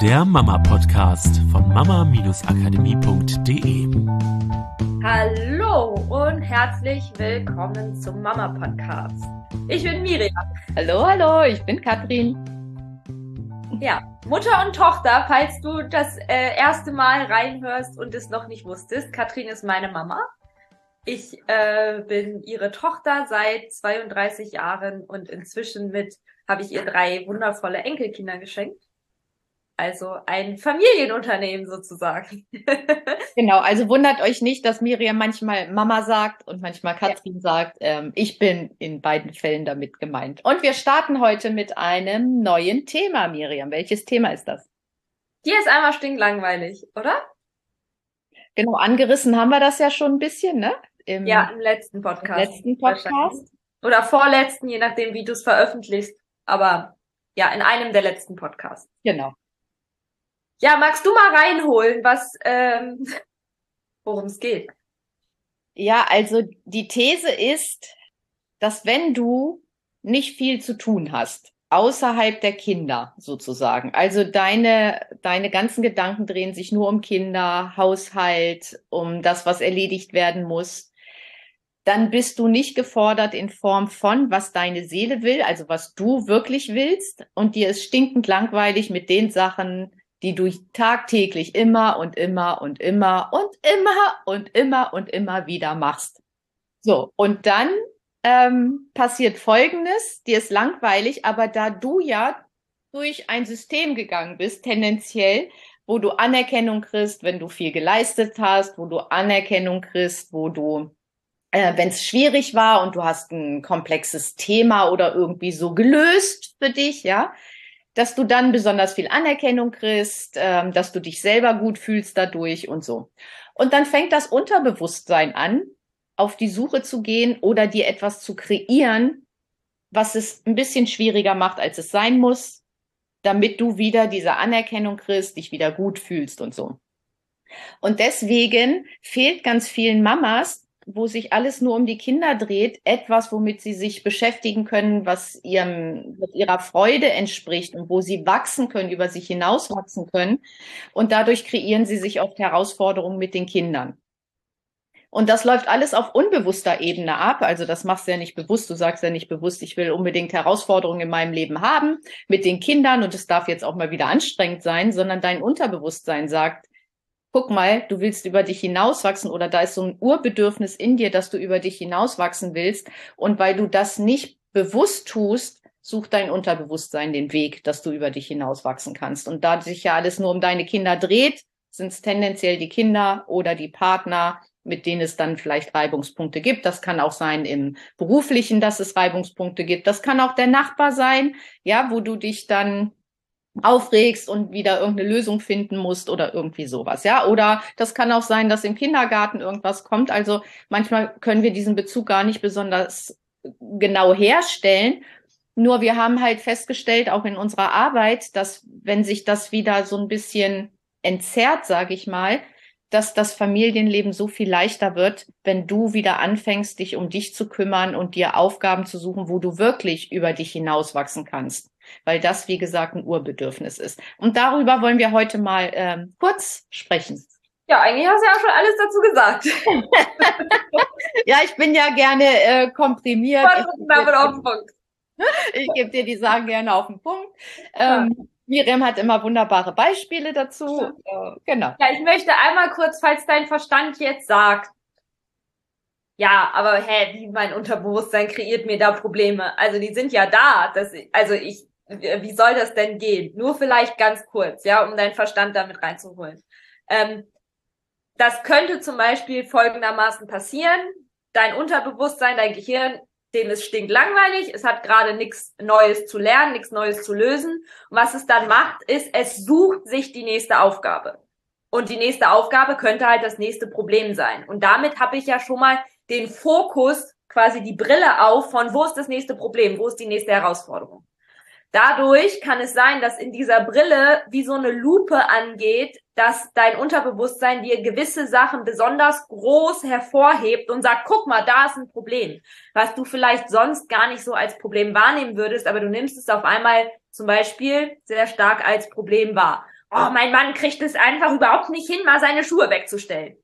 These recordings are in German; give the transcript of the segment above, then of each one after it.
der Mama-Podcast von mama-akademie.de. Hallo und herzlich willkommen zum Mama-Podcast. Ich bin Miriam. Hallo, hallo, ich bin Katrin. Ja, Mutter und Tochter, falls du das äh, erste Mal reinhörst und es noch nicht wusstest. Katrin ist meine Mama. Ich äh, bin ihre Tochter seit 32 Jahren und inzwischen mit habe ich ihr drei wundervolle Enkelkinder geschenkt. Also ein Familienunternehmen sozusagen. genau, also wundert euch nicht, dass Miriam manchmal Mama sagt und manchmal Katrin ja. sagt. Ähm, ich bin in beiden Fällen damit gemeint. Und wir starten heute mit einem neuen Thema, Miriam. Welches Thema ist das? Hier ist einmal stinklangweilig, oder? Genau, angerissen haben wir das ja schon ein bisschen, ne? Im, ja, im letzten Podcast. Im letzten Podcast. Oder vorletzten, je nachdem, wie du es veröffentlichst. Aber ja, in einem der letzten Podcasts. Genau. Ja, magst du mal reinholen, was ähm, worum es geht? Ja, also die These ist, dass wenn du nicht viel zu tun hast, außerhalb der Kinder sozusagen, also deine, deine ganzen Gedanken drehen sich nur um Kinder, Haushalt, um das, was erledigt werden muss, dann bist du nicht gefordert in Form von, was deine Seele will, also was du wirklich willst, und dir ist stinkend langweilig mit den Sachen, die du tagtäglich immer und immer und immer und immer und immer und immer wieder machst. So, und dann ähm, passiert Folgendes, dir ist langweilig, aber da du ja durch ein System gegangen bist, tendenziell, wo du Anerkennung kriegst, wenn du viel geleistet hast, wo du Anerkennung kriegst, wo du, äh, wenn es schwierig war und du hast ein komplexes Thema oder irgendwie so gelöst für dich, ja, dass du dann besonders viel Anerkennung kriegst, ähm, dass du dich selber gut fühlst dadurch und so. Und dann fängt das Unterbewusstsein an, auf die Suche zu gehen oder dir etwas zu kreieren, was es ein bisschen schwieriger macht, als es sein muss, damit du wieder diese Anerkennung kriegst, dich wieder gut fühlst und so. Und deswegen fehlt ganz vielen Mamas wo sich alles nur um die Kinder dreht, etwas, womit sie sich beschäftigen können, was ihrem, was ihrer Freude entspricht und wo sie wachsen können, über sich hinaus wachsen können. Und dadurch kreieren sie sich oft Herausforderungen mit den Kindern. Und das läuft alles auf unbewusster Ebene ab. Also das machst du ja nicht bewusst. Du sagst ja nicht bewusst, ich will unbedingt Herausforderungen in meinem Leben haben mit den Kindern und es darf jetzt auch mal wieder anstrengend sein, sondern dein Unterbewusstsein sagt, guck mal, du willst über dich hinauswachsen oder da ist so ein Urbedürfnis in dir, dass du über dich hinauswachsen willst. Und weil du das nicht bewusst tust, sucht dein Unterbewusstsein den Weg, dass du über dich hinauswachsen kannst. Und da sich ja alles nur um deine Kinder dreht, sind es tendenziell die Kinder oder die Partner, mit denen es dann vielleicht Reibungspunkte gibt. Das kann auch sein im beruflichen, dass es Reibungspunkte gibt. Das kann auch der Nachbar sein, ja, wo du dich dann aufregst und wieder irgendeine Lösung finden musst oder irgendwie sowas, ja. Oder das kann auch sein, dass im Kindergarten irgendwas kommt. Also manchmal können wir diesen Bezug gar nicht besonders genau herstellen. Nur wir haben halt festgestellt, auch in unserer Arbeit, dass wenn sich das wieder so ein bisschen entzerrt, sage ich mal, dass das Familienleben so viel leichter wird, wenn du wieder anfängst, dich um dich zu kümmern und dir Aufgaben zu suchen, wo du wirklich über dich hinauswachsen kannst weil das, wie gesagt, ein Urbedürfnis ist. Und darüber wollen wir heute mal ähm, kurz sprechen. Ja, eigentlich hast du ja schon alles dazu gesagt. ja, ich bin ja gerne äh, komprimiert. Ich, ich gebe dir die Sachen gerne auf den Punkt. Ähm. Miriam hat immer wunderbare Beispiele dazu. Äh, genau. Ja, ich möchte einmal kurz, falls dein Verstand jetzt sagt, ja, aber hä, wie mein Unterbewusstsein kreiert mir da Probleme. Also die sind ja da. Das, also ich wie soll das denn gehen? Nur vielleicht ganz kurz, ja, um deinen Verstand damit reinzuholen. Ähm, das könnte zum Beispiel folgendermaßen passieren. Dein Unterbewusstsein, dein Gehirn, dem ist stinklangweilig, es hat gerade nichts Neues zu lernen, nichts Neues zu lösen. Und was es dann macht, ist, es sucht sich die nächste Aufgabe. Und die nächste Aufgabe könnte halt das nächste Problem sein. Und damit habe ich ja schon mal den Fokus, quasi die Brille auf von wo ist das nächste Problem, wo ist die nächste Herausforderung. Dadurch kann es sein, dass in dieser Brille wie so eine Lupe angeht, dass dein Unterbewusstsein dir gewisse Sachen besonders groß hervorhebt und sagt, guck mal, da ist ein Problem, was du vielleicht sonst gar nicht so als Problem wahrnehmen würdest, aber du nimmst es auf einmal zum Beispiel sehr stark als Problem wahr. oh, mein Mann kriegt es einfach überhaupt nicht hin, mal seine Schuhe wegzustellen.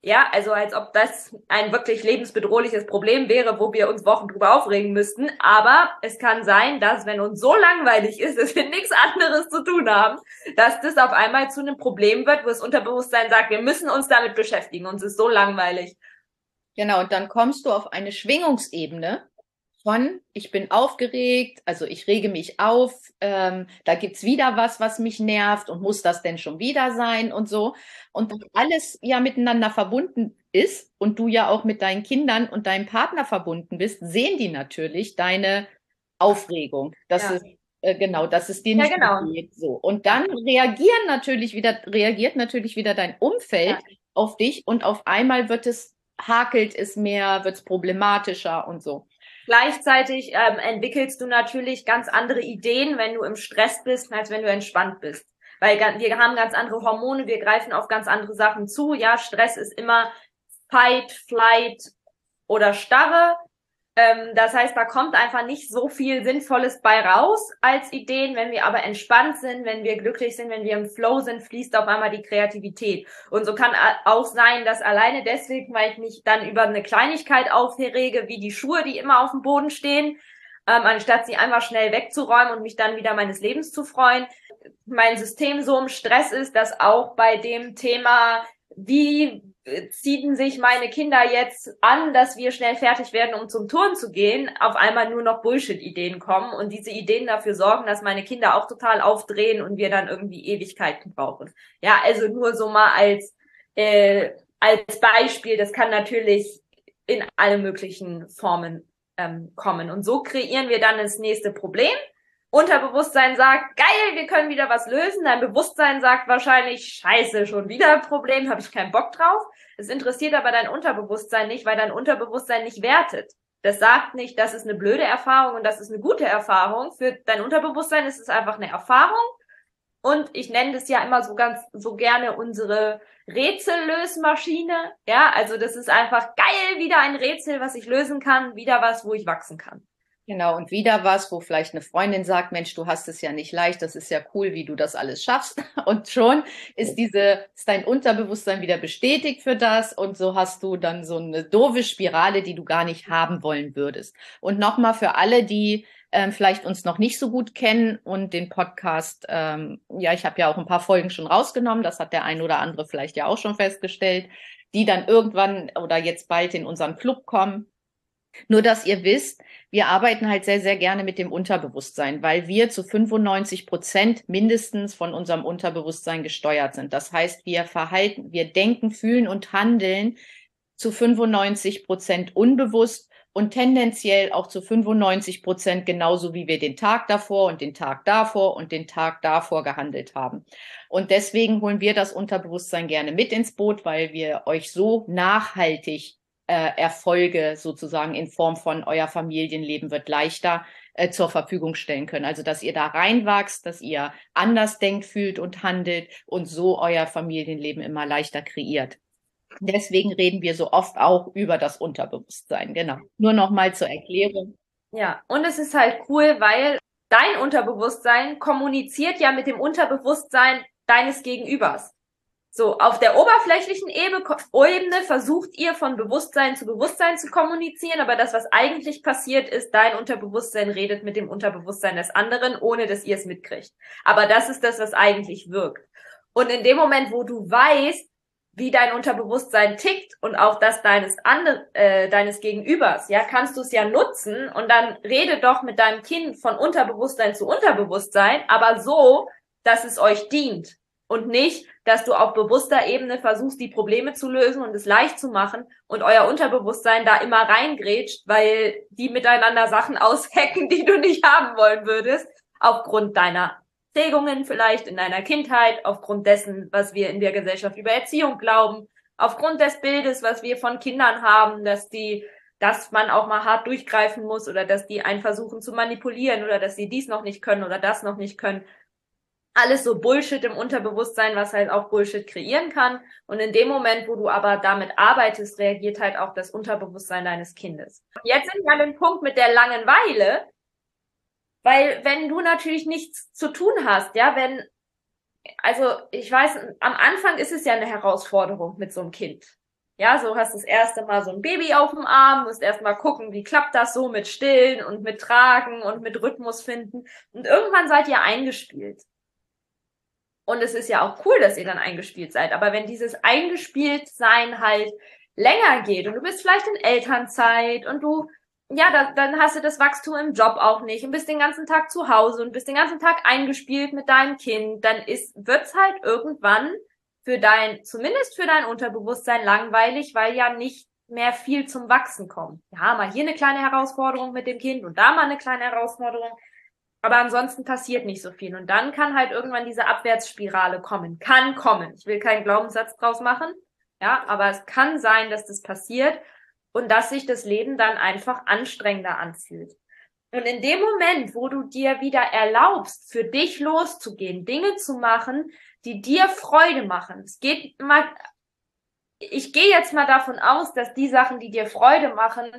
Ja, also als ob das ein wirklich lebensbedrohliches Problem wäre, wo wir uns Wochen drüber aufregen müssten. Aber es kann sein, dass wenn uns so langweilig ist, dass wir nichts anderes zu tun haben, dass das auf einmal zu einem Problem wird, wo das Unterbewusstsein sagt, wir müssen uns damit beschäftigen, uns ist so langweilig. Genau, und dann kommst du auf eine Schwingungsebene, von, ich bin aufgeregt, also ich rege mich auf, ähm, da gibt's wieder was, was mich nervt und muss das denn schon wieder sein und so. Und alles ja miteinander verbunden ist und du ja auch mit deinen Kindern und deinem Partner verbunden bist, sehen die natürlich deine Aufregung. Das Ja. ist äh, genau, dass es dir nicht Ja, genau. geht. So. Und dann reagieren natürlich wieder, reagiert natürlich wieder dein Umfeld auf dich und auf einmal wird es, hakelt es mehr, wird es problematischer und so. Gleichzeitig ähm, entwickelst du natürlich ganz andere Ideen, wenn du im Stress bist, als wenn du entspannt bist. Weil wir haben ganz andere Hormone, wir greifen auf ganz andere Sachen zu. Ja, Stress ist immer Fight, Flight oder Starre. Ähm, das heißt, da kommt einfach nicht so viel Sinnvolles bei raus als Ideen. Wenn wir aber entspannt sind, wenn wir glücklich sind, wenn wir im Flow sind, fließt auf einmal die Kreativität. Und so kann auch sein, dass alleine deswegen, weil ich mich dann über eine Kleinigkeit aufrege, wie die Schuhe, die immer auf dem Boden stehen, ähm, anstatt sie einfach schnell wegzuräumen und mich dann wieder meines Lebens zu freuen, mein System so im Stress ist, dass auch bei dem Thema, wie äh, ziehen sich meine Kinder jetzt an, dass wir schnell fertig werden, um zum Turn zu gehen, auf einmal nur noch Bullshit-Ideen kommen und diese Ideen dafür sorgen, dass meine Kinder auch total aufdrehen und wir dann irgendwie Ewigkeiten brauchen. Ja, also nur so mal als, äh, als Beispiel, das kann natürlich in alle möglichen Formen ähm, kommen. Und so kreieren wir dann das nächste Problem. Unterbewusstsein sagt, geil, wir können wieder was lösen. Dein Bewusstsein sagt wahrscheinlich, scheiße, schon wieder ein Problem, habe ich keinen Bock drauf. Es interessiert aber dein Unterbewusstsein nicht, weil dein Unterbewusstsein nicht wertet. Das sagt nicht, das ist eine blöde Erfahrung und das ist eine gute Erfahrung. Für dein Unterbewusstsein ist es einfach eine Erfahrung. Und ich nenne das ja immer so ganz, so gerne unsere Rätsellösmaschine. Ja, also das ist einfach geil, wieder ein Rätsel, was ich lösen kann, wieder was, wo ich wachsen kann. Genau, und wieder was, wo vielleicht eine Freundin sagt, Mensch, du hast es ja nicht leicht, das ist ja cool, wie du das alles schaffst. Und schon ist diese, ist dein Unterbewusstsein wieder bestätigt für das und so hast du dann so eine doofe Spirale, die du gar nicht haben wollen würdest. Und nochmal für alle, die ähm, vielleicht uns noch nicht so gut kennen und den Podcast, ähm, ja, ich habe ja auch ein paar Folgen schon rausgenommen, das hat der ein oder andere vielleicht ja auch schon festgestellt, die dann irgendwann oder jetzt bald in unseren Club kommen. Nur, dass ihr wisst, wir arbeiten halt sehr, sehr gerne mit dem Unterbewusstsein, weil wir zu 95 Prozent mindestens von unserem Unterbewusstsein gesteuert sind. Das heißt, wir verhalten, wir denken, fühlen und handeln zu 95 Prozent unbewusst und tendenziell auch zu 95 Prozent genauso wie wir den Tag davor und den Tag davor und den Tag davor gehandelt haben. Und deswegen holen wir das Unterbewusstsein gerne mit ins Boot, weil wir euch so nachhaltig äh, Erfolge sozusagen in Form von euer Familienleben wird leichter äh, zur Verfügung stellen können. Also dass ihr da reinwachst, dass ihr anders denkt, fühlt und handelt und so euer Familienleben immer leichter kreiert. Deswegen reden wir so oft auch über das Unterbewusstsein. Genau. Nur noch mal zur Erklärung. Ja, und es ist halt cool, weil dein Unterbewusstsein kommuniziert ja mit dem Unterbewusstsein deines Gegenübers. So, auf der oberflächlichen Ebene, versucht ihr von Bewusstsein zu Bewusstsein zu kommunizieren, aber das, was eigentlich passiert ist, dein Unterbewusstsein redet mit dem Unterbewusstsein des anderen, ohne dass ihr es mitkriegt. Aber das ist das, was eigentlich wirkt. Und in dem Moment, wo du weißt, wie dein Unterbewusstsein tickt und auch das deines andere, äh, deines Gegenübers, ja, kannst du es ja nutzen und dann rede doch mit deinem Kind von Unterbewusstsein zu Unterbewusstsein, aber so, dass es euch dient und nicht, dass du auf bewusster Ebene versuchst, die Probleme zu lösen und es leicht zu machen und euer Unterbewusstsein da immer reingrätscht, weil die miteinander Sachen aushacken, die du nicht haben wollen würdest, aufgrund deiner Prägungen vielleicht in deiner Kindheit, aufgrund dessen, was wir in der Gesellschaft über Erziehung glauben, aufgrund des Bildes, was wir von Kindern haben, dass die, dass man auch mal hart durchgreifen muss oder dass die einen versuchen zu manipulieren oder dass sie dies noch nicht können oder das noch nicht können. Alles so Bullshit im Unterbewusstsein, was halt auch Bullshit kreieren kann. Und in dem Moment, wo du aber damit arbeitest, reagiert halt auch das Unterbewusstsein deines Kindes. Jetzt sind wir an dem Punkt mit der Langeweile, weil wenn du natürlich nichts zu tun hast, ja, wenn also ich weiß, am Anfang ist es ja eine Herausforderung mit so einem Kind. Ja, so hast du das erste Mal so ein Baby auf dem Arm, musst erst mal gucken, wie klappt das so mit Stillen und mit Tragen und mit Rhythmus finden. Und irgendwann seid ihr eingespielt. Und es ist ja auch cool, dass ihr dann eingespielt seid. Aber wenn dieses Eingespieltsein halt länger geht und du bist vielleicht in Elternzeit und du ja, da, dann hast du das Wachstum im Job auch nicht und bist den ganzen Tag zu Hause und bist den ganzen Tag eingespielt mit deinem Kind, dann ist, wird's halt irgendwann für dein, zumindest für dein Unterbewusstsein langweilig, weil ja nicht mehr viel zum Wachsen kommt. Ja, mal hier eine kleine Herausforderung mit dem Kind und da mal eine kleine Herausforderung. Aber ansonsten passiert nicht so viel. Und dann kann halt irgendwann diese Abwärtsspirale kommen. Kann kommen. Ich will keinen Glaubenssatz draus machen. Ja, aber es kann sein, dass das passiert und dass sich das Leben dann einfach anstrengender anfühlt. Und in dem Moment, wo du dir wieder erlaubst, für dich loszugehen, Dinge zu machen, die dir Freude machen. Es geht mal, ich gehe jetzt mal davon aus, dass die Sachen, die dir Freude machen,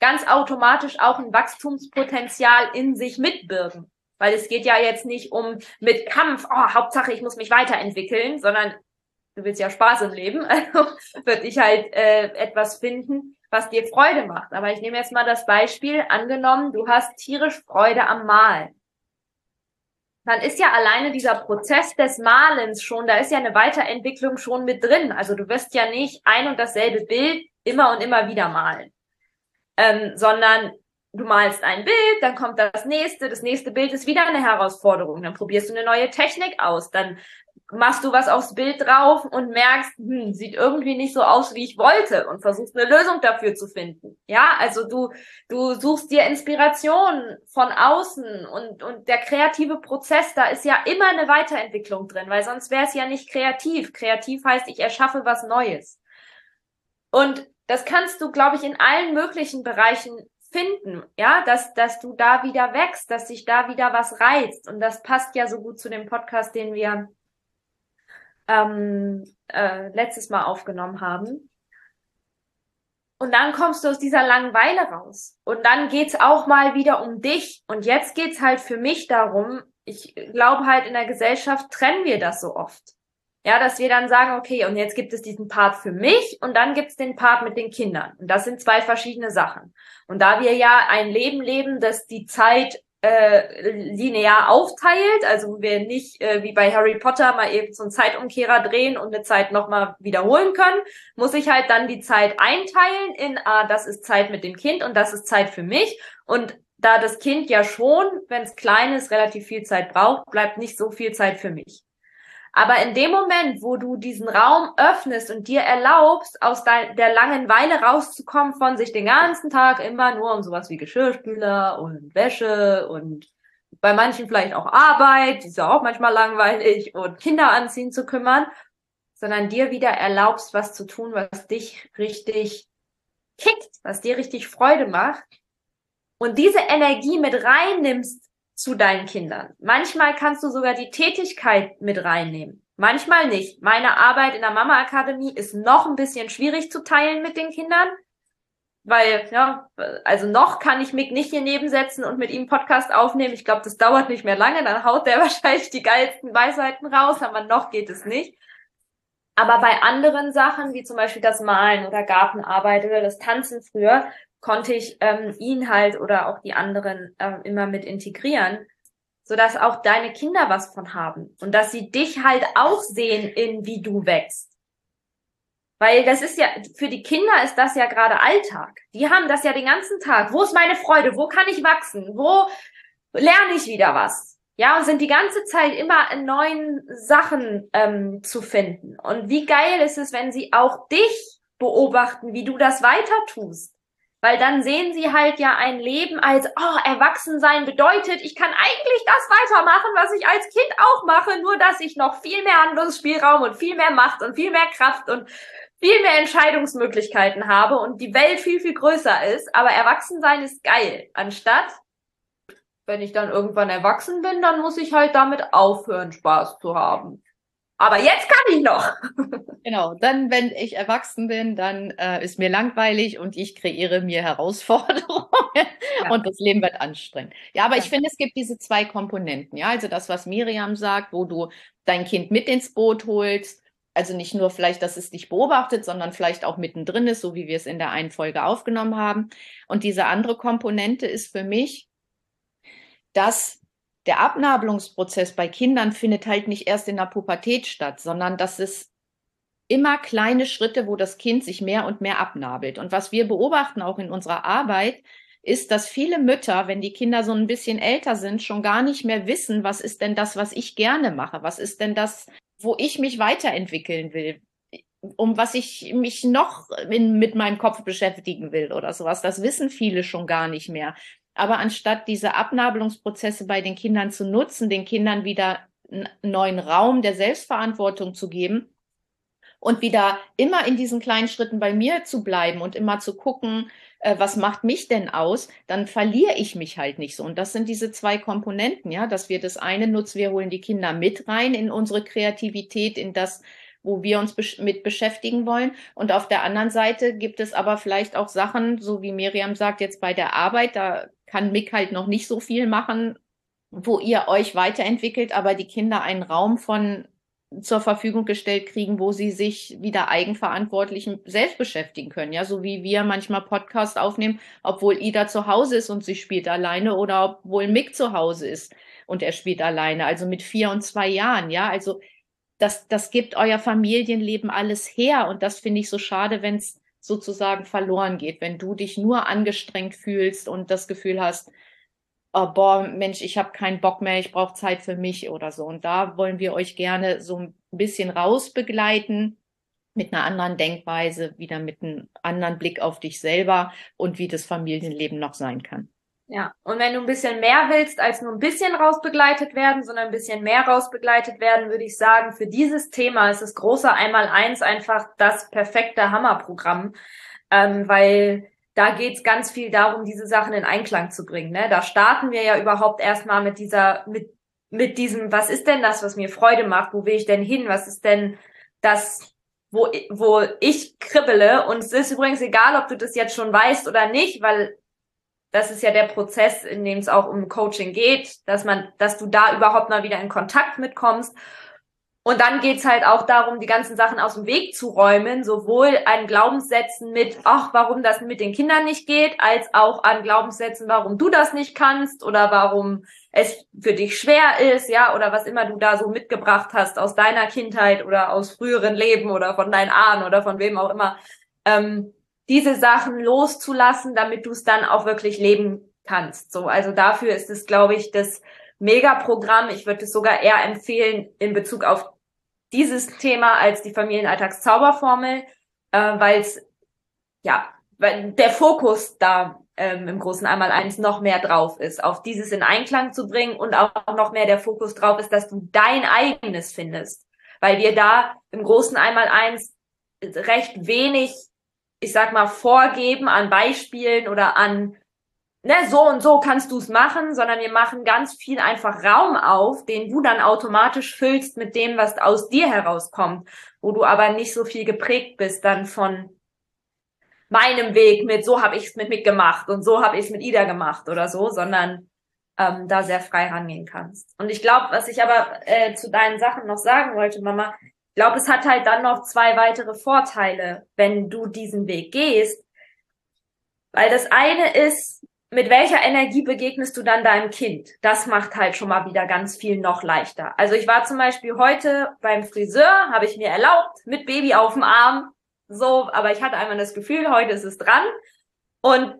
ganz automatisch auch ein Wachstumspotenzial in sich mitbirgen. Weil es geht ja jetzt nicht um mit Kampf, oh, Hauptsache ich muss mich weiterentwickeln, sondern du willst ja Spaß im Leben, also würde ich halt äh, etwas finden, was dir Freude macht. Aber ich nehme jetzt mal das Beispiel, angenommen, du hast tierisch Freude am Malen. Dann ist ja alleine dieser Prozess des Malens schon, da ist ja eine Weiterentwicklung schon mit drin. Also du wirst ja nicht ein und dasselbe Bild immer und immer wieder malen, ähm, sondern du malst ein Bild, dann kommt das nächste, das nächste Bild ist wieder eine Herausforderung, dann probierst du eine neue Technik aus, dann machst du was aufs Bild drauf und merkst, hm, sieht irgendwie nicht so aus, wie ich wollte und versuchst eine Lösung dafür zu finden. Ja, also du, du suchst dir Inspiration von außen und, und der kreative Prozess, da ist ja immer eine Weiterentwicklung drin, weil sonst wäre es ja nicht kreativ. Kreativ heißt, ich erschaffe was Neues. Und das kannst du, glaube ich, in allen möglichen Bereichen finden, ja, dass, dass du da wieder wächst, dass sich da wieder was reizt. Und das passt ja so gut zu dem Podcast, den wir ähm, äh, letztes Mal aufgenommen haben. Und dann kommst du aus dieser Langeweile raus. Und dann geht's auch mal wieder um dich. Und jetzt geht's halt für mich darum, ich glaube halt in der Gesellschaft trennen wir das so oft. Ja, dass wir dann sagen, okay, und jetzt gibt es diesen Part für mich und dann gibt's den Part mit den Kindern. Und das sind zwei verschiedene Sachen. Und da wir ja ein Leben leben, das die Zeit äh, linear aufteilt, also wir nicht äh, wie bei Harry Potter mal eben so einen Zeitumkehrer drehen und eine Zeit nochmal wiederholen können, muss ich halt dann die Zeit einteilen in, ah, das ist Zeit mit dem Kind und das ist Zeit für mich. Und da das Kind ja schon, wenn es klein ist, relativ viel Zeit braucht, bleibt nicht so viel Zeit für mich. Aber in dem Moment, wo du diesen Raum öffnest und dir erlaubst, aus der Langeweile rauszukommen von sich den ganzen Tag immer nur um sowas wie Geschirrspüler und Wäsche und bei manchen vielleicht auch Arbeit, die ist ja auch manchmal langweilig und Kinder anziehen zu kümmern, sondern dir wieder erlaubst, was zu tun, was dich richtig kickt, was dir richtig Freude macht und diese Energie mit reinnimmst zu deinen Kindern. Manchmal kannst du sogar die Tätigkeit mit reinnehmen. Manchmal nicht. Meine Arbeit in der Mama Akademie ist noch ein bisschen schwierig zu teilen mit den Kindern, weil ja, also noch kann ich Mick nicht hier nebensetzen und mit ihm Podcast aufnehmen. Ich glaube, das dauert nicht mehr lange, dann haut der wahrscheinlich die geilsten Weisheiten raus, aber noch geht es nicht. Aber bei anderen Sachen, wie zum Beispiel das Malen oder Gartenarbeit oder das Tanzen früher, konnte ich ähm, ihn halt oder auch die anderen äh, immer mit integrieren, so dass auch deine Kinder was von haben und dass sie dich halt auch sehen in wie du wächst. Weil das ist ja, für die Kinder ist das ja gerade Alltag. Die haben das ja den ganzen Tag. Wo ist meine Freude? Wo kann ich wachsen? Wo lerne ich wieder was? Ja, und sind die ganze Zeit immer in neuen Sachen ähm, zu finden. Und wie geil ist es, wenn sie auch dich beobachten, wie du das weiter tust. Weil dann sehen sie halt ja ein Leben als, oh, Erwachsensein bedeutet, ich kann eigentlich das weitermachen, was ich als Kind auch mache, nur dass ich noch viel mehr Handlungsspielraum und viel mehr Macht und viel mehr Kraft und viel mehr Entscheidungsmöglichkeiten habe und die Welt viel, viel größer ist. Aber Erwachsensein ist geil. Anstatt, wenn ich dann irgendwann erwachsen bin, dann muss ich halt damit aufhören, Spaß zu haben. Aber jetzt kann ich noch. Genau, dann, wenn ich erwachsen bin, dann äh, ist mir langweilig und ich kreiere mir Herausforderungen ja. und das Leben wird anstrengend. Ja, aber ja. ich finde, es gibt diese zwei Komponenten. Ja, also das, was Miriam sagt, wo du dein Kind mit ins Boot holst. Also nicht nur vielleicht, dass es dich beobachtet, sondern vielleicht auch mittendrin ist, so wie wir es in der einen Folge aufgenommen haben. Und diese andere Komponente ist für mich, dass der Abnabelungsprozess bei Kindern findet halt nicht erst in der Pubertät statt, sondern das ist immer kleine Schritte, wo das Kind sich mehr und mehr abnabelt. Und was wir beobachten auch in unserer Arbeit, ist, dass viele Mütter, wenn die Kinder so ein bisschen älter sind, schon gar nicht mehr wissen, was ist denn das, was ich gerne mache? Was ist denn das, wo ich mich weiterentwickeln will? Um was ich mich noch in, mit meinem Kopf beschäftigen will oder sowas. Das wissen viele schon gar nicht mehr. Aber anstatt diese Abnabelungsprozesse bei den Kindern zu nutzen, den Kindern wieder einen neuen Raum der Selbstverantwortung zu geben und wieder immer in diesen kleinen Schritten bei mir zu bleiben und immer zu gucken, äh, was macht mich denn aus, dann verliere ich mich halt nicht so. Und das sind diese zwei Komponenten, ja, dass wir das eine nutzen, wir holen die Kinder mit rein in unsere Kreativität, in das, wo wir uns mit beschäftigen wollen. Und auf der anderen Seite gibt es aber vielleicht auch Sachen, so wie Miriam sagt, jetzt bei der Arbeit, da kann Mick halt noch nicht so viel machen, wo ihr euch weiterentwickelt, aber die Kinder einen Raum von zur Verfügung gestellt kriegen, wo sie sich wieder eigenverantwortlich selbst beschäftigen können. Ja, so wie wir manchmal Podcast aufnehmen, obwohl Ida zu Hause ist und sie spielt alleine oder obwohl Mick zu Hause ist und er spielt alleine. Also mit vier und zwei Jahren. Ja, also das, das gibt euer Familienleben alles her und das finde ich so schade, wenn es sozusagen verloren geht, wenn du dich nur angestrengt fühlst und das Gefühl hast, oh, boah, Mensch, ich habe keinen Bock mehr, ich brauche Zeit für mich oder so. Und da wollen wir euch gerne so ein bisschen rausbegleiten mit einer anderen Denkweise, wieder mit einem anderen Blick auf dich selber und wie das Familienleben noch sein kann. Ja, und wenn du ein bisschen mehr willst, als nur ein bisschen rausbegleitet werden, sondern ein bisschen mehr rausbegleitet werden, würde ich sagen, für dieses Thema ist das große Einmal-Eins einfach das perfekte Hammerprogramm, ähm, weil da geht's ganz viel darum, diese Sachen in Einklang zu bringen. Ne? Da starten wir ja überhaupt erstmal mit dieser, mit, mit diesem, was ist denn das, was mir Freude macht? Wo will ich denn hin? Was ist denn das, wo, wo ich kribbele? Und es ist übrigens egal, ob du das jetzt schon weißt oder nicht, weil das ist ja der Prozess, in dem es auch um Coaching geht, dass man, dass du da überhaupt mal wieder in Kontakt mitkommst. Und dann geht's halt auch darum, die ganzen Sachen aus dem Weg zu räumen, sowohl an Glaubenssätzen mit, ach, warum das mit den Kindern nicht geht, als auch an Glaubenssätzen, warum du das nicht kannst oder warum es für dich schwer ist, ja, oder was immer du da so mitgebracht hast aus deiner Kindheit oder aus früheren Leben oder von deinen Ahnen oder von wem auch immer. Ähm, diese Sachen loszulassen, damit du es dann auch wirklich leben kannst. So, also dafür ist es, glaube ich, das Megaprogramm. Ich würde es sogar eher empfehlen in Bezug auf dieses Thema als die Familienalltagszauberformel, äh, weil es ja, weil der Fokus da ähm, im großen einmal eins noch mehr drauf ist, auf dieses in Einklang zu bringen und auch noch mehr der Fokus drauf ist, dass du dein eigenes findest, weil wir da im großen einmal eins recht wenig ich sag mal, vorgeben an Beispielen oder an, ne, so und so kannst du es machen, sondern wir machen ganz viel einfach Raum auf, den du dann automatisch füllst mit dem, was aus dir herauskommt, wo du aber nicht so viel geprägt bist dann von meinem Weg mit, so habe ich es mit gemacht und so habe ich es mit Ida gemacht oder so, sondern ähm, da sehr frei rangehen kannst. Und ich glaube, was ich aber äh, zu deinen Sachen noch sagen wollte, Mama, glaube, es hat halt dann noch zwei weitere Vorteile, wenn du diesen Weg gehst. Weil das eine ist, mit welcher Energie begegnest du dann deinem Kind? Das macht halt schon mal wieder ganz viel noch leichter. Also ich war zum Beispiel heute beim Friseur, habe ich mir erlaubt, mit Baby auf dem Arm, so, aber ich hatte einmal das Gefühl, heute ist es dran. Und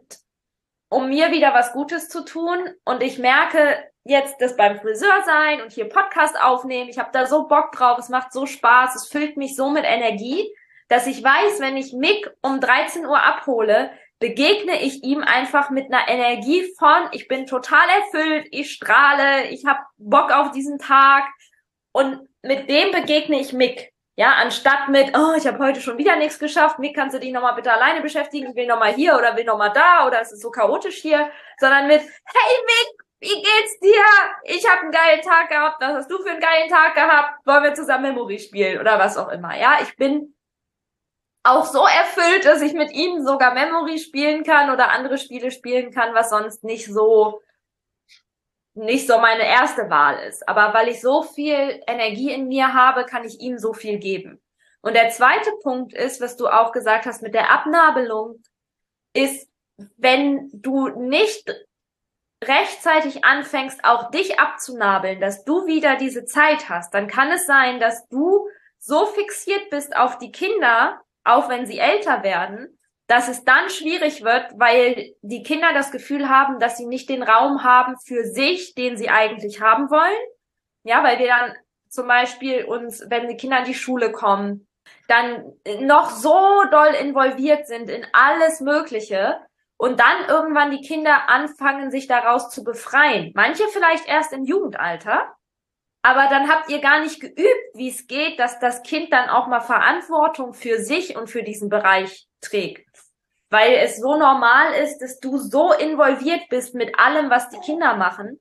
um mir wieder was Gutes zu tun und ich merke, jetzt das beim Friseur sein und hier Podcast aufnehmen. Ich habe da so Bock drauf, es macht so Spaß, es füllt mich so mit Energie, dass ich weiß, wenn ich Mick um 13 Uhr abhole, begegne ich ihm einfach mit einer Energie von, ich bin total erfüllt, ich strahle, ich habe Bock auf diesen Tag und mit dem begegne ich Mick. Ja, anstatt mit, oh, ich habe heute schon wieder nichts geschafft, Mick, kannst du dich nochmal bitte alleine beschäftigen, ich will nochmal hier oder will nochmal da oder es ist so chaotisch hier, sondern mit, hey Mick, wie geht's dir? Ich habe einen geilen Tag gehabt, was hast du für einen geilen Tag gehabt, wollen wir zusammen Memory spielen oder was auch immer. Ja, ich bin auch so erfüllt, dass ich mit ihnen sogar Memory spielen kann oder andere Spiele spielen kann, was sonst nicht so nicht so meine erste Wahl ist. Aber weil ich so viel Energie in mir habe, kann ich ihm so viel geben. Und der zweite Punkt ist, was du auch gesagt hast mit der Abnabelung, ist, wenn du nicht rechtzeitig anfängst, auch dich abzunabeln, dass du wieder diese Zeit hast, dann kann es sein, dass du so fixiert bist auf die Kinder, auch wenn sie älter werden, dass es dann schwierig wird, weil die Kinder das Gefühl haben, dass sie nicht den Raum haben für sich, den sie eigentlich haben wollen. Ja, weil wir dann zum Beispiel uns, wenn die Kinder in die Schule kommen, dann noch so doll involviert sind in alles Mögliche und dann irgendwann die Kinder anfangen, sich daraus zu befreien. Manche vielleicht erst im Jugendalter, aber dann habt ihr gar nicht geübt, wie es geht, dass das Kind dann auch mal Verantwortung für sich und für diesen Bereich trägt. Weil es so normal ist, dass du so involviert bist mit allem, was die Kinder machen.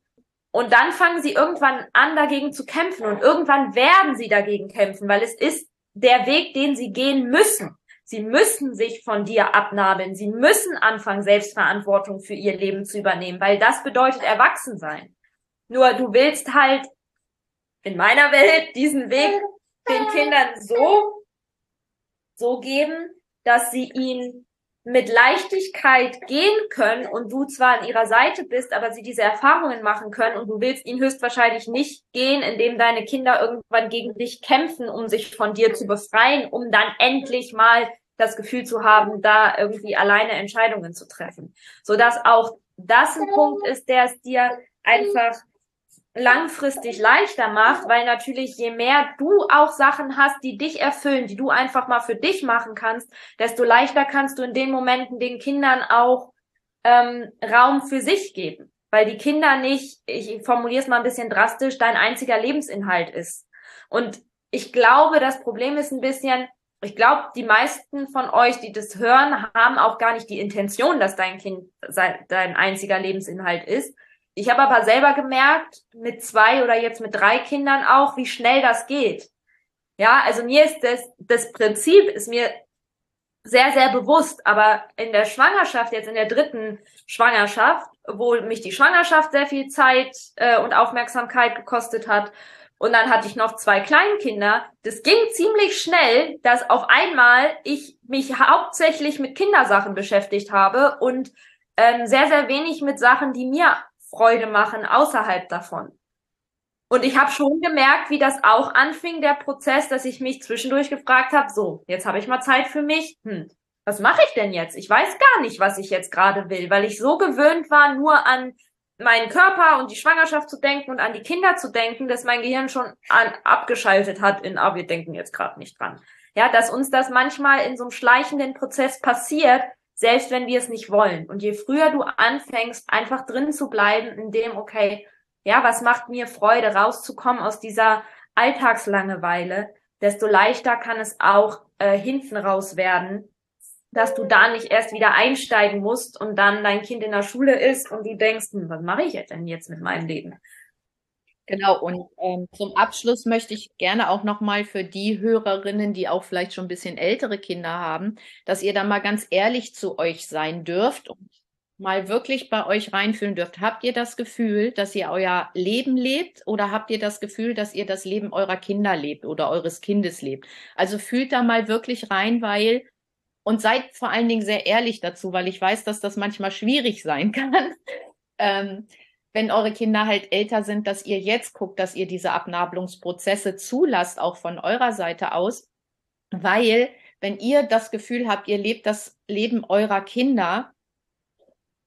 Und dann fangen sie irgendwann an, dagegen zu kämpfen. Und irgendwann werden sie dagegen kämpfen, weil es ist der Weg, den sie gehen müssen. Sie müssen sich von dir abnabeln. Sie müssen anfangen, Selbstverantwortung für ihr Leben zu übernehmen, weil das bedeutet Erwachsensein. Nur du willst halt in meiner Welt diesen Weg den Kindern so, so geben, dass sie ihn mit Leichtigkeit gehen können und du zwar an ihrer Seite bist, aber sie diese Erfahrungen machen können und du willst ihn höchstwahrscheinlich nicht gehen, indem deine Kinder irgendwann gegen dich kämpfen, um sich von dir zu befreien, um dann endlich mal das Gefühl zu haben, da irgendwie alleine Entscheidungen zu treffen. So dass auch das ein Punkt ist, der es dir einfach langfristig leichter macht, weil natürlich je mehr du auch Sachen hast, die dich erfüllen, die du einfach mal für dich machen kannst, desto leichter kannst du in den Momenten den Kindern auch ähm, Raum für sich geben. Weil die Kinder nicht, ich formuliere es mal ein bisschen drastisch, dein einziger Lebensinhalt ist. Und ich glaube, das Problem ist ein bisschen, ich glaube, die meisten von euch, die das hören, haben auch gar nicht die Intention, dass dein Kind dein einziger Lebensinhalt ist, ich habe aber selber gemerkt, mit zwei oder jetzt mit drei Kindern auch, wie schnell das geht. Ja, also mir ist das, das Prinzip ist mir sehr, sehr bewusst, aber in der Schwangerschaft, jetzt in der dritten Schwangerschaft, wo mich die Schwangerschaft sehr viel Zeit äh, und Aufmerksamkeit gekostet hat, und dann hatte ich noch zwei Kleinkinder. Das ging ziemlich schnell, dass auf einmal ich mich hauptsächlich mit Kindersachen beschäftigt habe und ähm, sehr, sehr wenig mit Sachen, die mir Freude machen außerhalb davon. Und ich habe schon gemerkt, wie das auch anfing, der Prozess, dass ich mich zwischendurch gefragt habe, so, jetzt habe ich mal Zeit für mich. Hm, was mache ich denn jetzt? Ich weiß gar nicht, was ich jetzt gerade will, weil ich so gewöhnt war, nur an meinen Körper und die Schwangerschaft zu denken und an die Kinder zu denken, dass mein Gehirn schon an, abgeschaltet hat in, ah, wir denken jetzt gerade nicht dran. Ja, dass uns das manchmal in so einem schleichenden Prozess passiert, selbst wenn wir es nicht wollen. Und je früher du anfängst, einfach drin zu bleiben, in dem, okay, ja, was macht mir Freude, rauszukommen aus dieser Alltagslangeweile, desto leichter kann es auch äh, hinten raus werden, dass du da nicht erst wieder einsteigen musst und dann dein Kind in der Schule ist und du denkst, hm, was mache ich denn jetzt mit meinem Leben? Genau, und ähm, zum Abschluss möchte ich gerne auch nochmal für die Hörerinnen, die auch vielleicht schon ein bisschen ältere Kinder haben, dass ihr da mal ganz ehrlich zu euch sein dürft und mal wirklich bei euch reinfühlen dürft. Habt ihr das Gefühl, dass ihr euer Leben lebt oder habt ihr das Gefühl, dass ihr das Leben eurer Kinder lebt oder eures Kindes lebt? Also fühlt da mal wirklich rein, weil und seid vor allen Dingen sehr ehrlich dazu, weil ich weiß, dass das manchmal schwierig sein kann. ähm, wenn eure Kinder halt älter sind, dass ihr jetzt guckt, dass ihr diese Abnabelungsprozesse zulasst, auch von eurer Seite aus, weil wenn ihr das Gefühl habt, ihr lebt das Leben eurer Kinder,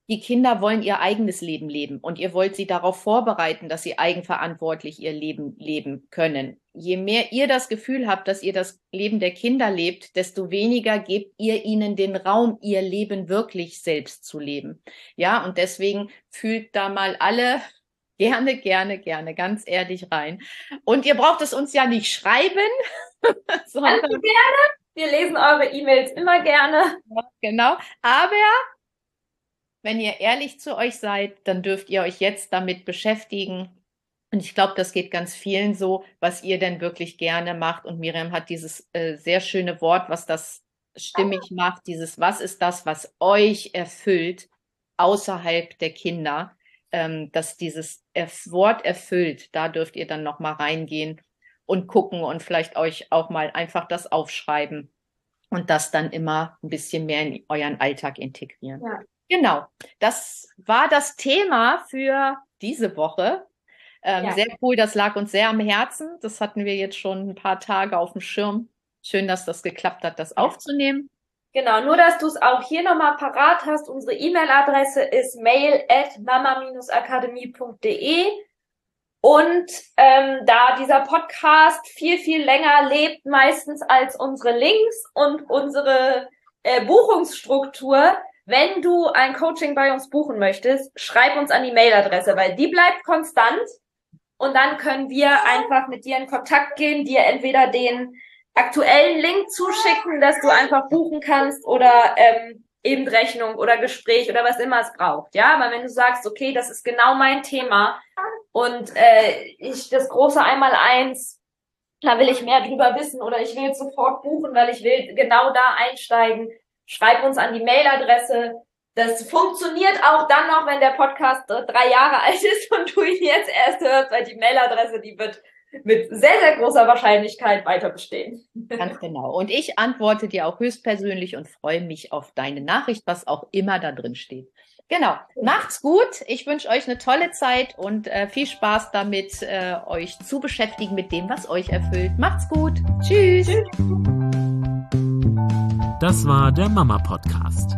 die Kinder wollen ihr eigenes Leben leben und ihr wollt sie darauf vorbereiten, dass sie eigenverantwortlich ihr Leben leben können. Je mehr ihr das Gefühl habt, dass ihr das Leben der Kinder lebt, desto weniger gebt ihr ihnen den Raum, ihr Leben wirklich selbst zu leben. Ja, und deswegen fühlt da mal alle gerne, gerne, gerne, ganz ehrlich rein. Und ihr braucht es uns ja nicht schreiben, sondern gerne. Wir lesen eure E-Mails immer gerne. Ja, genau. Aber wenn ihr ehrlich zu euch seid, dann dürft ihr euch jetzt damit beschäftigen, Und ich glaube, das geht ganz vielen so, was ihr denn wirklich gerne macht. Und Miriam hat dieses äh, sehr schöne Wort, was das stimmig macht, dieses, was ist das, was euch erfüllt außerhalb der Kinder, ähm, dass dieses Wort erfüllt, da dürft ihr dann nochmal reingehen und gucken und vielleicht euch auch mal einfach das aufschreiben und das dann immer ein bisschen mehr in euren Alltag integrieren. Ja. Genau, das war das Thema für diese Woche. Ähm, ja. Sehr cool, das lag uns sehr am Herzen. Das hatten wir jetzt schon ein paar Tage auf dem Schirm. Schön, dass das geklappt hat, das aufzunehmen. Genau, nur dass du es auch hier nochmal parat hast. Unsere E-Mail-Adresse ist mail at mama-akademie.de. Und ähm, da dieser Podcast viel, viel länger lebt, meistens als unsere Links und unsere äh, Buchungsstruktur, wenn du ein Coaching bei uns buchen möchtest, schreib uns an die Mailadresse, weil die bleibt konstant. Und dann können wir einfach mit dir in Kontakt gehen, dir entweder den aktuellen Link zuschicken, dass du einfach buchen kannst oder ähm, eben Rechnung oder Gespräch oder was immer es braucht. Ja, aber wenn du sagst, okay, das ist genau mein Thema und äh, ich das große Einmal-Eins, da will ich mehr drüber wissen oder ich will sofort buchen, weil ich will genau da einsteigen, schreib uns an die Mailadresse das funktioniert auch dann noch, wenn der Podcast drei Jahre alt ist und du ihn jetzt erst hörst, weil die Mailadresse, die wird mit sehr, sehr großer Wahrscheinlichkeit weiter bestehen. Ganz genau. Und ich antworte dir auch höchstpersönlich und freue mich auf deine Nachricht, was auch immer da drin steht. Genau. Macht's gut. Ich wünsche euch eine tolle Zeit und äh, viel Spaß damit, äh, euch zu beschäftigen mit dem, was euch erfüllt. Macht's gut. Tschüss. Tschüss. Das war der Mama Podcast